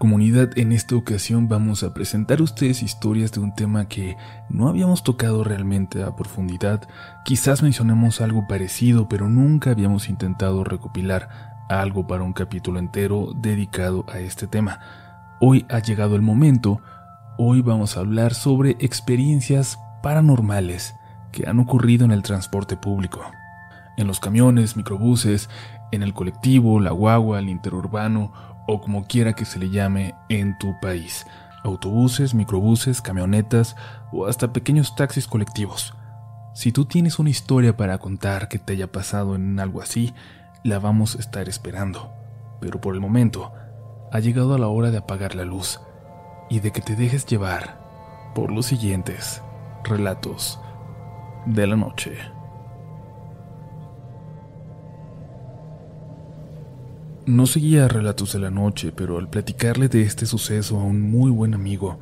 Comunidad, en esta ocasión vamos a presentar a ustedes historias de un tema que no habíamos tocado realmente a profundidad. Quizás mencionemos algo parecido, pero nunca habíamos intentado recopilar algo para un capítulo entero dedicado a este tema. Hoy ha llegado el momento. Hoy vamos a hablar sobre experiencias paranormales que han ocurrido en el transporte público. En los camiones, microbuses, en el colectivo, la guagua, el interurbano o como quiera que se le llame en tu país. Autobuses, microbuses, camionetas o hasta pequeños taxis colectivos. Si tú tienes una historia para contar que te haya pasado en algo así, la vamos a estar esperando. Pero por el momento, ha llegado la hora de apagar la luz y de que te dejes llevar por los siguientes relatos de la noche. No seguía relatos de la noche, pero al platicarle de este suceso a un muy buen amigo,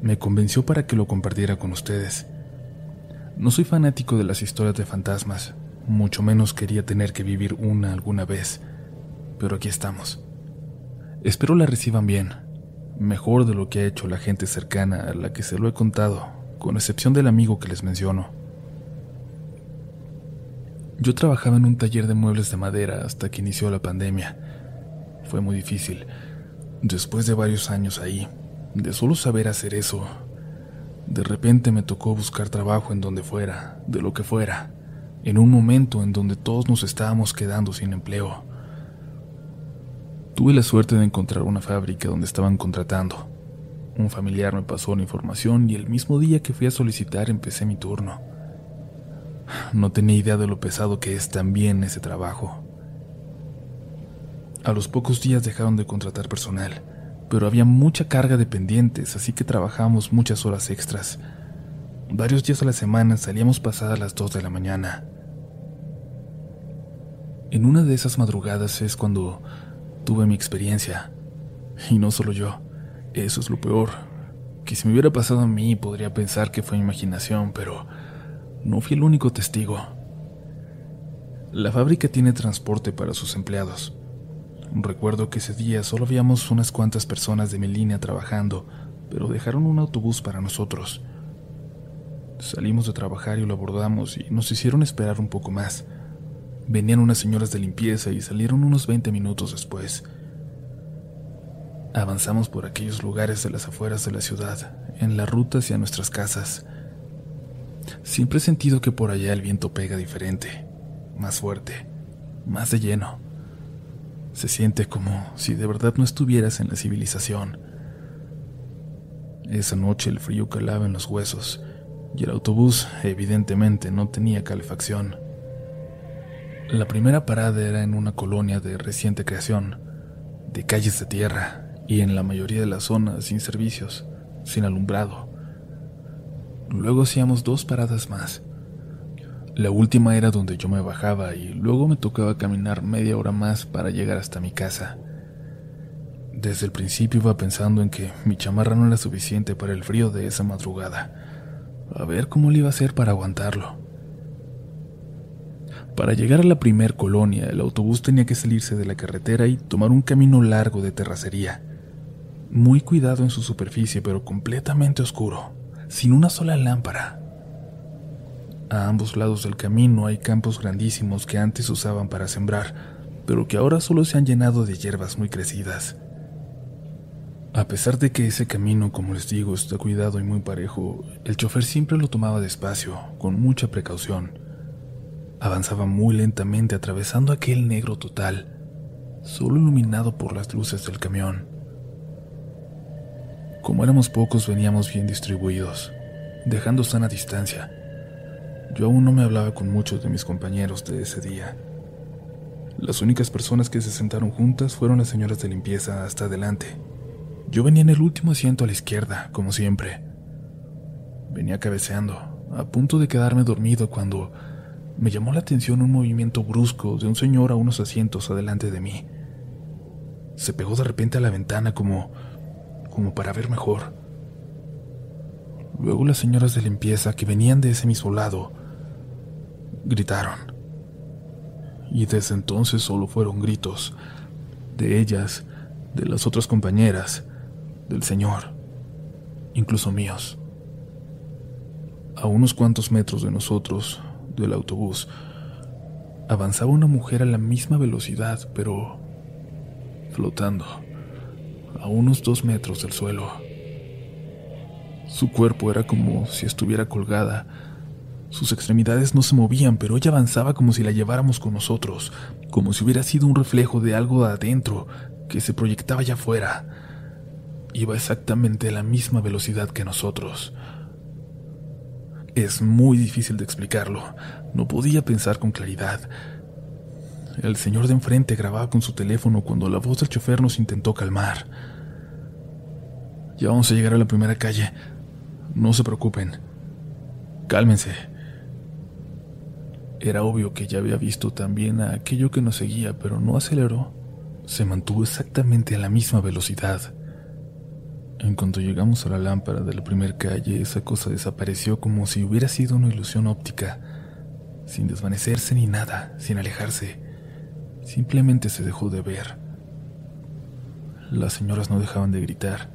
me convenció para que lo compartiera con ustedes. No soy fanático de las historias de fantasmas, mucho menos quería tener que vivir una alguna vez, pero aquí estamos. Espero la reciban bien, mejor de lo que ha hecho la gente cercana a la que se lo he contado, con excepción del amigo que les menciono. Yo trabajaba en un taller de muebles de madera hasta que inició la pandemia fue muy difícil. Después de varios años ahí, de solo saber hacer eso, de repente me tocó buscar trabajo en donde fuera, de lo que fuera, en un momento en donde todos nos estábamos quedando sin empleo. Tuve la suerte de encontrar una fábrica donde estaban contratando. Un familiar me pasó la información y el mismo día que fui a solicitar empecé mi turno. No tenía idea de lo pesado que es también ese trabajo. A los pocos días dejaron de contratar personal, pero había mucha carga de pendientes, así que trabajábamos muchas horas extras. Varios días a la semana salíamos pasadas las 2 de la mañana. En una de esas madrugadas es cuando tuve mi experiencia. Y no solo yo, eso es lo peor. Que si me hubiera pasado a mí podría pensar que fue imaginación, pero no fui el único testigo. La fábrica tiene transporte para sus empleados. Recuerdo que ese día solo habíamos unas cuantas personas de mi línea trabajando, pero dejaron un autobús para nosotros. Salimos de trabajar y lo abordamos y nos hicieron esperar un poco más. Venían unas señoras de limpieza y salieron unos 20 minutos después. Avanzamos por aquellos lugares de las afueras de la ciudad, en la ruta hacia nuestras casas. Siempre he sentido que por allá el viento pega diferente, más fuerte, más de lleno. Se siente como si de verdad no estuvieras en la civilización. Esa noche el frío calaba en los huesos y el autobús evidentemente no tenía calefacción. La primera parada era en una colonia de reciente creación, de calles de tierra y en la mayoría de las zonas sin servicios, sin alumbrado. Luego hacíamos dos paradas más la última era donde yo me bajaba y luego me tocaba caminar media hora más para llegar hasta mi casa. Desde el principio iba pensando en que mi chamarra no era suficiente para el frío de esa madrugada. A ver cómo le iba a hacer para aguantarlo. Para llegar a la primer colonia, el autobús tenía que salirse de la carretera y tomar un camino largo de terracería. Muy cuidado en su superficie, pero completamente oscuro, sin una sola lámpara. A ambos lados del camino hay campos grandísimos que antes usaban para sembrar, pero que ahora solo se han llenado de hierbas muy crecidas. A pesar de que ese camino, como les digo, está cuidado y muy parejo, el chofer siempre lo tomaba despacio, con mucha precaución. Avanzaba muy lentamente atravesando aquel negro total, solo iluminado por las luces del camión. Como éramos pocos, veníamos bien distribuidos, dejando sana distancia yo aún no me hablaba con muchos de mis compañeros de ese día. Las únicas personas que se sentaron juntas fueron las señoras de limpieza hasta adelante. Yo venía en el último asiento a la izquierda, como siempre. Venía cabeceando, a punto de quedarme dormido cuando me llamó la atención un movimiento brusco de un señor a unos asientos adelante de mí. Se pegó de repente a la ventana como como para ver mejor. Luego las señoras de limpieza que venían de ese mismo lado gritaron. Y desde entonces solo fueron gritos, de ellas, de las otras compañeras, del Señor, incluso míos. A unos cuantos metros de nosotros, del autobús, avanzaba una mujer a la misma velocidad, pero flotando, a unos dos metros del suelo. Su cuerpo era como si estuviera colgada. Sus extremidades no se movían, pero ella avanzaba como si la lleváramos con nosotros, como si hubiera sido un reflejo de algo adentro que se proyectaba allá afuera. Iba exactamente a la misma velocidad que nosotros. Es muy difícil de explicarlo. No podía pensar con claridad. El señor de enfrente grababa con su teléfono cuando la voz del chofer nos intentó calmar. Ya vamos a llegar a la primera calle. No se preocupen. Cálmense. Era obvio que ya había visto también a aquello que nos seguía, pero no aceleró. Se mantuvo exactamente a la misma velocidad. En cuanto llegamos a la lámpara de la primera calle, esa cosa desapareció como si hubiera sido una ilusión óptica, sin desvanecerse ni nada, sin alejarse. Simplemente se dejó de ver. Las señoras no dejaban de gritar.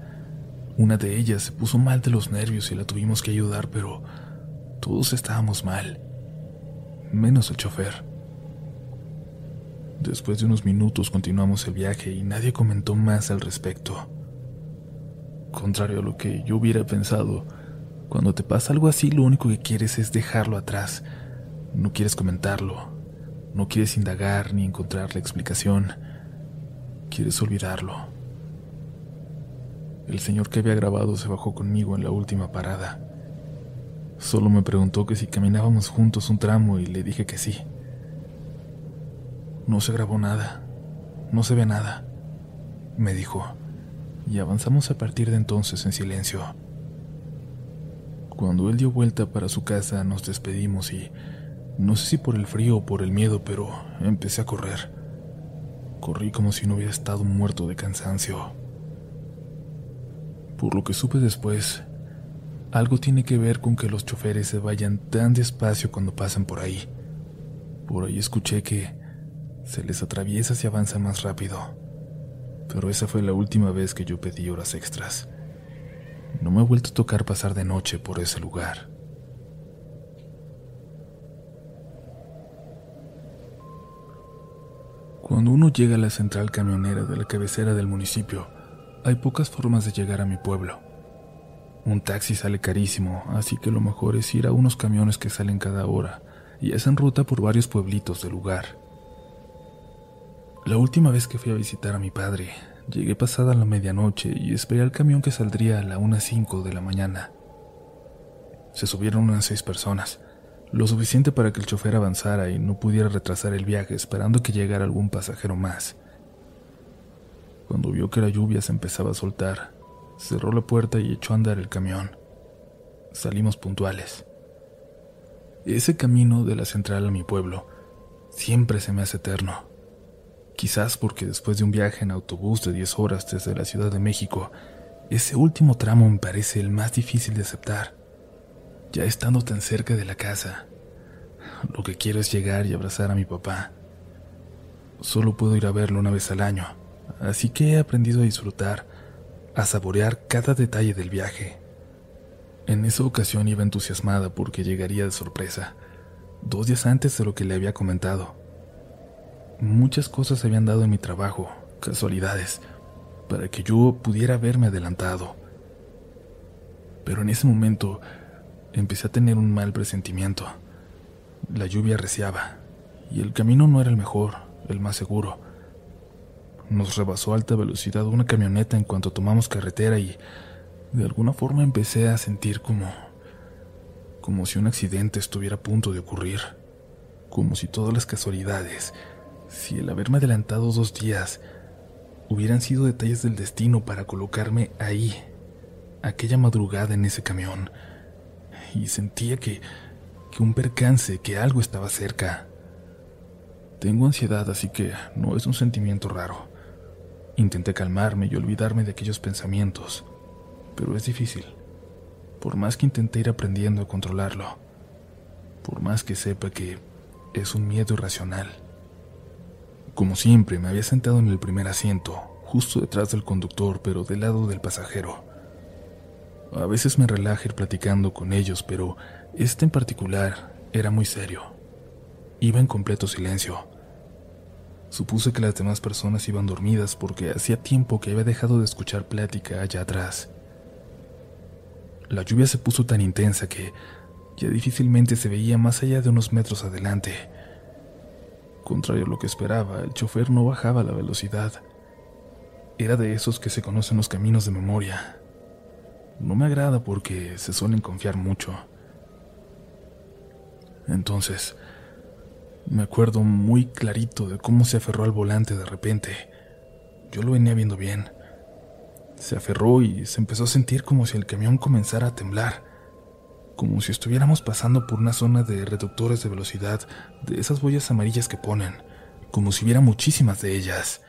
Una de ellas se puso mal de los nervios y la tuvimos que ayudar, pero todos estábamos mal, menos el chofer. Después de unos minutos continuamos el viaje y nadie comentó más al respecto. Contrario a lo que yo hubiera pensado, cuando te pasa algo así lo único que quieres es dejarlo atrás. No quieres comentarlo, no quieres indagar ni encontrar la explicación. Quieres olvidarlo. El señor que había grabado se bajó conmigo en la última parada. Solo me preguntó que si caminábamos juntos un tramo y le dije que sí. No se grabó nada, no se ve nada, me dijo y avanzamos a partir de entonces en silencio. Cuando él dio vuelta para su casa nos despedimos y no sé si por el frío o por el miedo, pero empecé a correr. Corrí como si no hubiera estado muerto de cansancio. Por lo que supe después, algo tiene que ver con que los choferes se vayan tan despacio cuando pasan por ahí. Por ahí escuché que se les atraviesa si avanza más rápido pero esa fue la última vez que yo pedí horas extras. No me ha vuelto a tocar pasar de noche por ese lugar. Cuando uno llega a la central camionera de la cabecera del municipio, hay pocas formas de llegar a mi pueblo. Un taxi sale carísimo, así que lo mejor es ir a unos camiones que salen cada hora y hacen ruta por varios pueblitos del lugar. La última vez que fui a visitar a mi padre, llegué pasada la medianoche y esperé al camión que saldría a la 1.05 de la mañana. Se subieron unas seis personas, lo suficiente para que el chofer avanzara y no pudiera retrasar el viaje esperando que llegara algún pasajero más. Cuando vio que la lluvia se empezaba a soltar, cerró la puerta y echó a andar el camión. Salimos puntuales. Ese camino de la central a mi pueblo siempre se me hace eterno. Quizás porque después de un viaje en autobús de 10 horas desde la Ciudad de México, ese último tramo me parece el más difícil de aceptar. Ya estando tan cerca de la casa, lo que quiero es llegar y abrazar a mi papá. Solo puedo ir a verlo una vez al año, así que he aprendido a disfrutar, a saborear cada detalle del viaje. En esa ocasión iba entusiasmada porque llegaría de sorpresa, dos días antes de lo que le había comentado. Muchas cosas se habían dado en mi trabajo, casualidades, para que yo pudiera haberme adelantado. Pero en ese momento empecé a tener un mal presentimiento. La lluvia reciaba y el camino no era el mejor, el más seguro. Nos rebasó a alta velocidad una camioneta en cuanto tomamos carretera y de alguna forma empecé a sentir como como si un accidente estuviera a punto de ocurrir, como si todas las casualidades si el haberme adelantado dos días hubieran sido detalles del destino para colocarme ahí, aquella madrugada en ese camión, y sentía que, que un percance, que algo estaba cerca. Tengo ansiedad, así que no es un sentimiento raro. Intenté calmarme y olvidarme de aquellos pensamientos, pero es difícil. Por más que intenté ir aprendiendo a controlarlo, por más que sepa que es un miedo irracional. Como siempre, me había sentado en el primer asiento, justo detrás del conductor, pero del lado del pasajero. A veces me relaja ir platicando con ellos, pero este en particular era muy serio. Iba en completo silencio. Supuse que las demás personas iban dormidas porque hacía tiempo que había dejado de escuchar plática allá atrás. La lluvia se puso tan intensa que ya difícilmente se veía más allá de unos metros adelante. Contrario a lo que esperaba, el chofer no bajaba la velocidad. Era de esos que se conocen los caminos de memoria. No me agrada porque se suelen confiar mucho. Entonces, me acuerdo muy clarito de cómo se aferró al volante de repente. Yo lo venía viendo bien. Se aferró y se empezó a sentir como si el camión comenzara a temblar, como si estuviéramos pasando por una zona de reductores de velocidad, de esas boyas amarillas que ponen, como si hubiera muchísimas de ellas.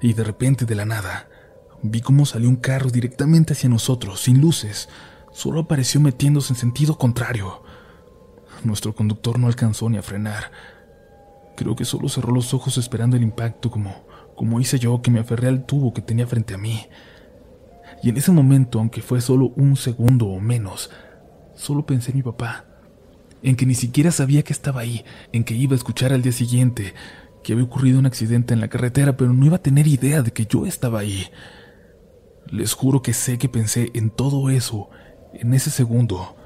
Y de repente, de la nada, vi cómo salió un carro directamente hacia nosotros, sin luces, solo apareció metiéndose en sentido contrario. Nuestro conductor no alcanzó ni a frenar. Creo que solo cerró los ojos esperando el impacto como, como hice yo que me aferré al tubo que tenía frente a mí. Y en ese momento, aunque fue solo un segundo o menos, solo pensé en mi papá, en que ni siquiera sabía que estaba ahí, en que iba a escuchar al día siguiente que había ocurrido un accidente en la carretera, pero no iba a tener idea de que yo estaba ahí. Les juro que sé que pensé en todo eso, en ese segundo,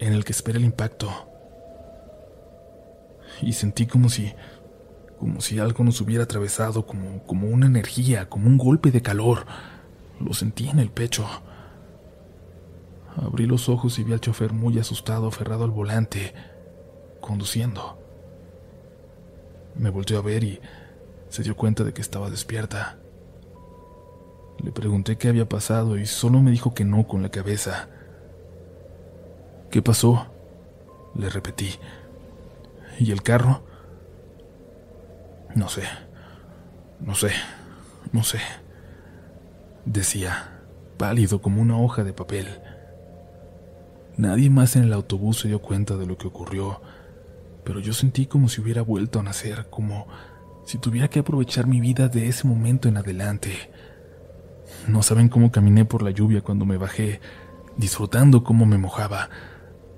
en el que esperé el impacto y sentí como si como si algo nos hubiera atravesado, como, como una energía, como un golpe de calor. Lo sentí en el pecho. Abrí los ojos y vi al chofer muy asustado, aferrado al volante, conduciendo. Me volteó a ver y se dio cuenta de que estaba despierta. Le pregunté qué había pasado y solo me dijo que no con la cabeza. ¿Qué pasó? Le repetí. ¿Y el carro? No sé, no sé, no sé. Decía, pálido como una hoja de papel. Nadie más en el autobús se dio cuenta de lo que ocurrió, pero yo sentí como si hubiera vuelto a nacer, como si tuviera que aprovechar mi vida de ese momento en adelante. No saben cómo caminé por la lluvia cuando me bajé, disfrutando cómo me mojaba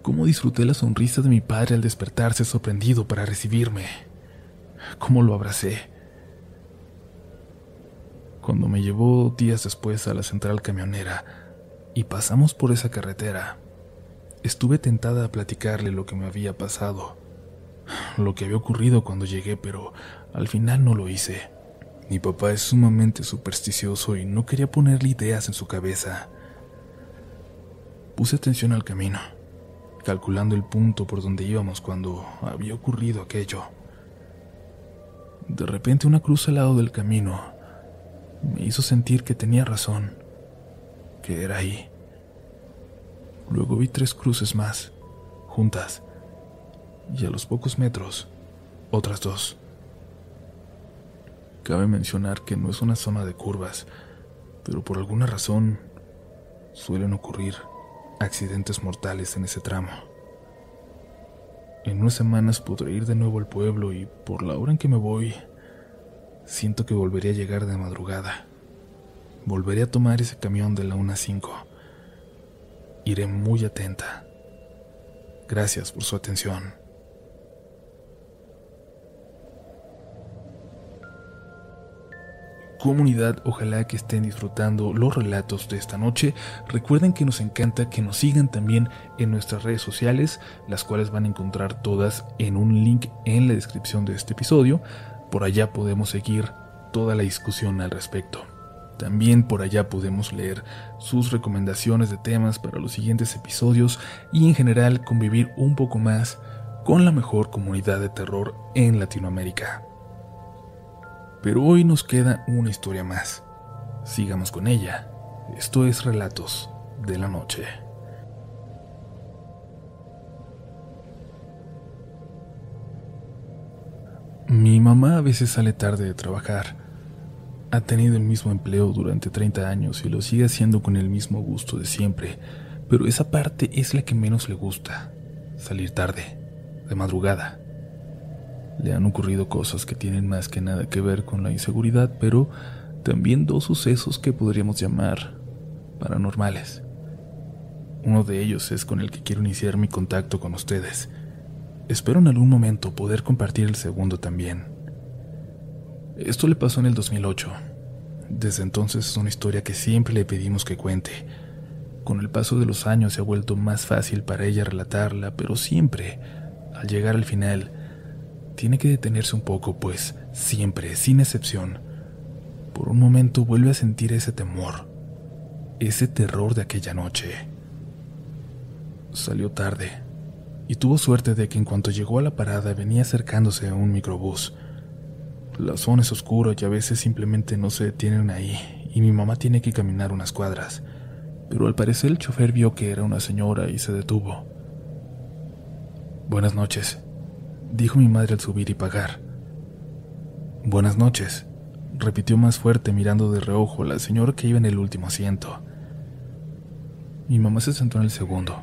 Cómo disfruté la sonrisa de mi padre al despertarse sorprendido para recibirme. Cómo lo abracé. Cuando me llevó días después a la central camionera y pasamos por esa carretera, estuve tentada a platicarle lo que me había pasado, lo que había ocurrido cuando llegué, pero al final no lo hice. Mi papá es sumamente supersticioso y no quería ponerle ideas en su cabeza. Puse atención al camino calculando el punto por donde íbamos cuando había ocurrido aquello. De repente una cruz al lado del camino me hizo sentir que tenía razón, que era ahí. Luego vi tres cruces más, juntas, y a los pocos metros, otras dos. Cabe mencionar que no es una zona de curvas, pero por alguna razón suelen ocurrir accidentes mortales en ese tramo. En unas semanas podré ir de nuevo al pueblo y por la hora en que me voy, siento que volveré a llegar de madrugada. Volveré a tomar ese camión de la 1.5. Iré muy atenta. Gracias por su atención. Comunidad, ojalá que estén disfrutando los relatos de esta noche. Recuerden que nos encanta que nos sigan también en nuestras redes sociales, las cuales van a encontrar todas en un link en la descripción de este episodio. Por allá podemos seguir toda la discusión al respecto. También por allá podemos leer sus recomendaciones de temas para los siguientes episodios y en general convivir un poco más con la mejor comunidad de terror en Latinoamérica. Pero hoy nos queda una historia más. Sigamos con ella. Esto es Relatos de la Noche. Mi mamá a veces sale tarde de trabajar. Ha tenido el mismo empleo durante 30 años y lo sigue haciendo con el mismo gusto de siempre, pero esa parte es la que menos le gusta, salir tarde, de madrugada. Le han ocurrido cosas que tienen más que nada que ver con la inseguridad, pero también dos sucesos que podríamos llamar paranormales. Uno de ellos es con el que quiero iniciar mi contacto con ustedes. Espero en algún momento poder compartir el segundo también. Esto le pasó en el 2008. Desde entonces es una historia que siempre le pedimos que cuente. Con el paso de los años se ha vuelto más fácil para ella relatarla, pero siempre, al llegar al final, tiene que detenerse un poco, pues siempre, sin excepción, por un momento vuelve a sentir ese temor, ese terror de aquella noche. Salió tarde y tuvo suerte de que en cuanto llegó a la parada venía acercándose a un microbús. La zona es oscura y a veces simplemente no se detienen ahí y mi mamá tiene que caminar unas cuadras, pero al parecer el chofer vio que era una señora y se detuvo. Buenas noches, dijo mi madre al subir y pagar. Buenas noches, repitió más fuerte mirando de reojo la señora que iba en el último asiento. Mi mamá se sentó en el segundo.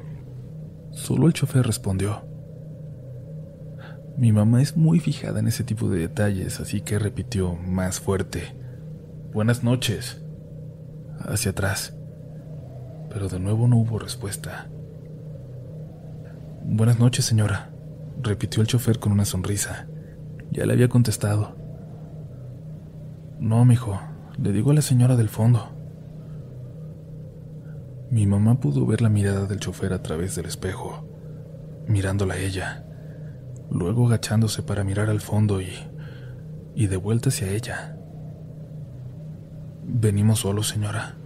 Solo el chofer respondió. Mi mamá es muy fijada en ese tipo de detalles, así que repitió más fuerte. Buenas noches. Hacia atrás. Pero de nuevo no hubo respuesta. Buenas noches, señora, repitió el chofer con una sonrisa. Ya le había contestado. No, mijo, le digo a la señora del fondo. Mi mamá pudo ver la mirada del chofer a través del espejo, mirándola a ella, luego agachándose para mirar al fondo y, y de vuelta hacia ella. Venimos solos, señora.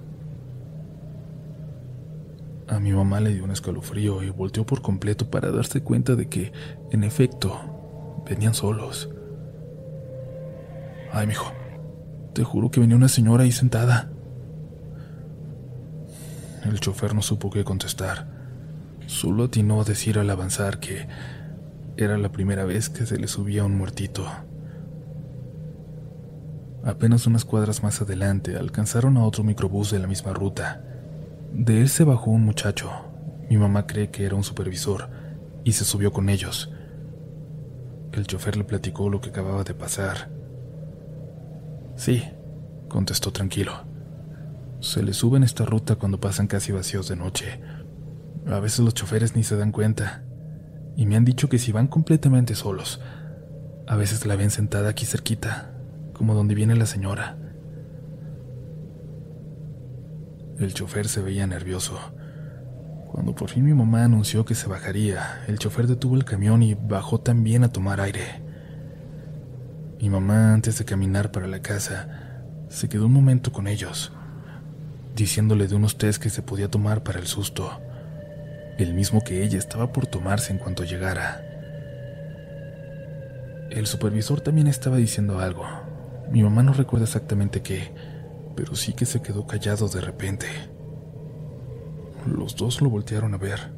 A mi mamá le dio un escalofrío y volteó por completo para darse cuenta de que, en efecto, venían solos. Ay, mijo, te juro que venía una señora ahí sentada. El chofer no supo qué contestar. Solo atinó a decir al avanzar que era la primera vez que se le subía un muertito. Apenas unas cuadras más adelante alcanzaron a otro microbús de la misma ruta. De él se bajó un muchacho. Mi mamá cree que era un supervisor y se subió con ellos. El chofer le platicó lo que acababa de pasar. Sí, contestó tranquilo. Se le sube en esta ruta cuando pasan casi vacíos de noche. A veces los choferes ni se dan cuenta. Y me han dicho que si van completamente solos, a veces la ven sentada aquí cerquita, como donde viene la señora. El chofer se veía nervioso. Cuando por fin mi mamá anunció que se bajaría, el chofer detuvo el camión y bajó también a tomar aire. Mi mamá, antes de caminar para la casa, se quedó un momento con ellos diciéndole de unos test que se podía tomar para el susto, el mismo que ella estaba por tomarse en cuanto llegara. El supervisor también estaba diciendo algo. Mi mamá no recuerda exactamente qué, pero sí que se quedó callado de repente. Los dos lo voltearon a ver.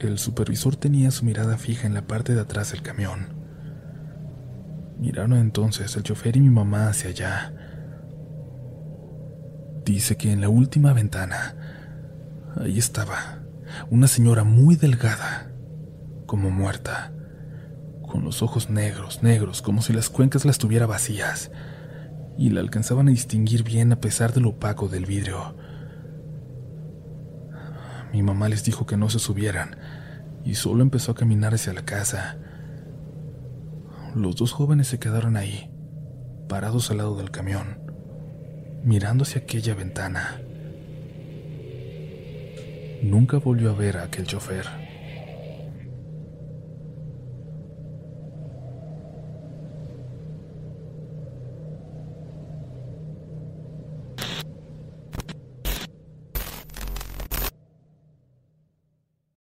El supervisor tenía su mirada fija en la parte de atrás del camión. Miraron entonces el chofer y mi mamá hacia allá, Dice que en la última ventana, ahí estaba, una señora muy delgada, como muerta, con los ojos negros, negros, como si las cuencas las tuviera vacías, y la alcanzaban a distinguir bien a pesar del opaco del vidrio. Mi mamá les dijo que no se subieran, y solo empezó a caminar hacia la casa. Los dos jóvenes se quedaron ahí, parados al lado del camión mirando hacia aquella ventana. Nunca volvió a ver a aquel chofer.